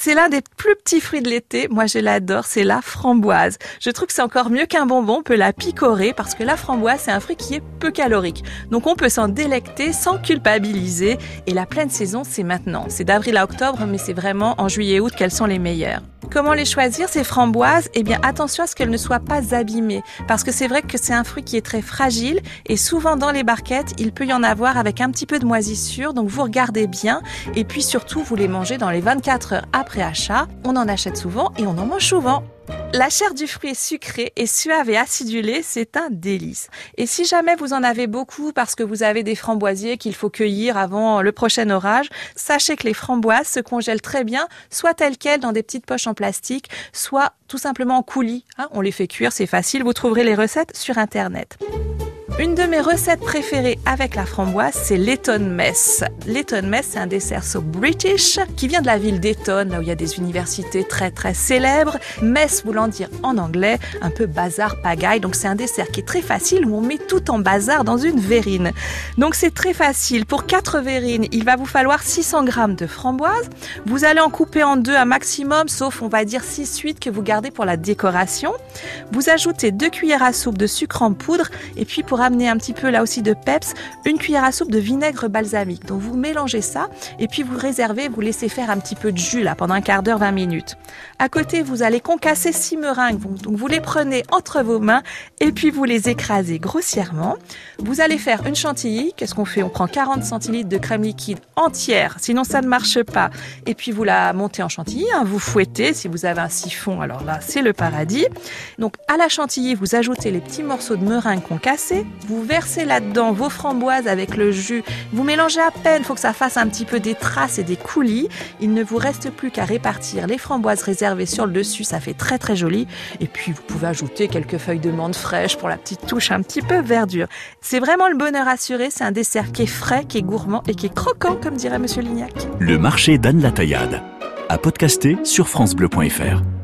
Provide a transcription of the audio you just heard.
C'est l'un des plus petits fruits de l'été. Moi, je l'adore. C'est la framboise. Je trouve que c'est encore mieux qu'un bonbon. On peut la picorer parce que la framboise, c'est un fruit qui est peu calorique. Donc, on peut s'en délecter sans culpabiliser. Et la pleine saison, c'est maintenant. C'est d'avril à octobre, mais c'est vraiment en juillet-août qu'elles sont les meilleures. Comment les choisir, ces framboises? Eh bien, attention à ce qu'elles ne soient pas abîmées. Parce que c'est vrai que c'est un fruit qui est très fragile et souvent dans les barquettes, il peut y en avoir avec un petit peu de moisissure. Donc, vous regardez bien et puis surtout, vous les mangez dans les 24 heures après achat. On en achète souvent et on en mange souvent. La chair du fruit est sucrée et suave et acidulée, c'est un délice. Et si jamais vous en avez beaucoup parce que vous avez des framboisiers qu'il faut cueillir avant le prochain orage, sachez que les framboises se congèlent très bien, soit telles quelles dans des petites poches en plastique, soit tout simplement en coulis. Hein. on les fait cuire, c'est facile, vous trouverez les recettes sur Internet. Une de mes recettes préférées avec la framboise, c'est l'Eton Mess. L'Eton Mess, c'est un dessert so british qui vient de la ville d'Eton, là où il y a des universités très très célèbres. Mess voulant dire en anglais un peu bazar pagaille. Donc c'est un dessert qui est très facile où on met tout en bazar dans une verrine. Donc c'est très facile. Pour 4 verrines, il va vous falloir 600 grammes de framboise. Vous allez en couper en deux un maximum, sauf on va dire 6-8 que vous gardez pour la décoration. Vous ajoutez 2 cuillères à soupe de sucre en poudre et puis pour amener un petit peu là aussi de peps, une cuillère à soupe de vinaigre balsamique. Donc vous mélangez ça et puis vous réservez, vous laissez faire un petit peu de jus là pendant un quart d'heure, 20 minutes. À côté, vous allez concasser six meringues. Donc vous les prenez entre vos mains et puis vous les écrasez grossièrement. Vous allez faire une chantilly. Qu'est-ce qu'on fait? On prend 40 centilitres de crème liquide entière, sinon ça ne marche pas. Et puis vous la montez en chantilly, hein. vous fouettez. Si vous avez un siphon, alors là c'est le paradis. Donc à la chantilly, vous ajoutez les petits morceaux de meringue concassés. Vous versez là-dedans vos framboises avec le jus. Vous mélangez à peine, faut que ça fasse un petit peu des traces et des coulis. Il ne vous reste plus qu'à répartir les framboises réservées sur le dessus, ça fait très très joli. Et puis vous pouvez ajouter quelques feuilles de menthe fraîches pour la petite touche un petit peu verdure. C'est vraiment le bonheur assuré, c'est un dessert qui est frais, qui est gourmand et qui est croquant comme dirait monsieur Lignac. Le marché d'Anne la Taillade. À podcaster sur francebleu.fr.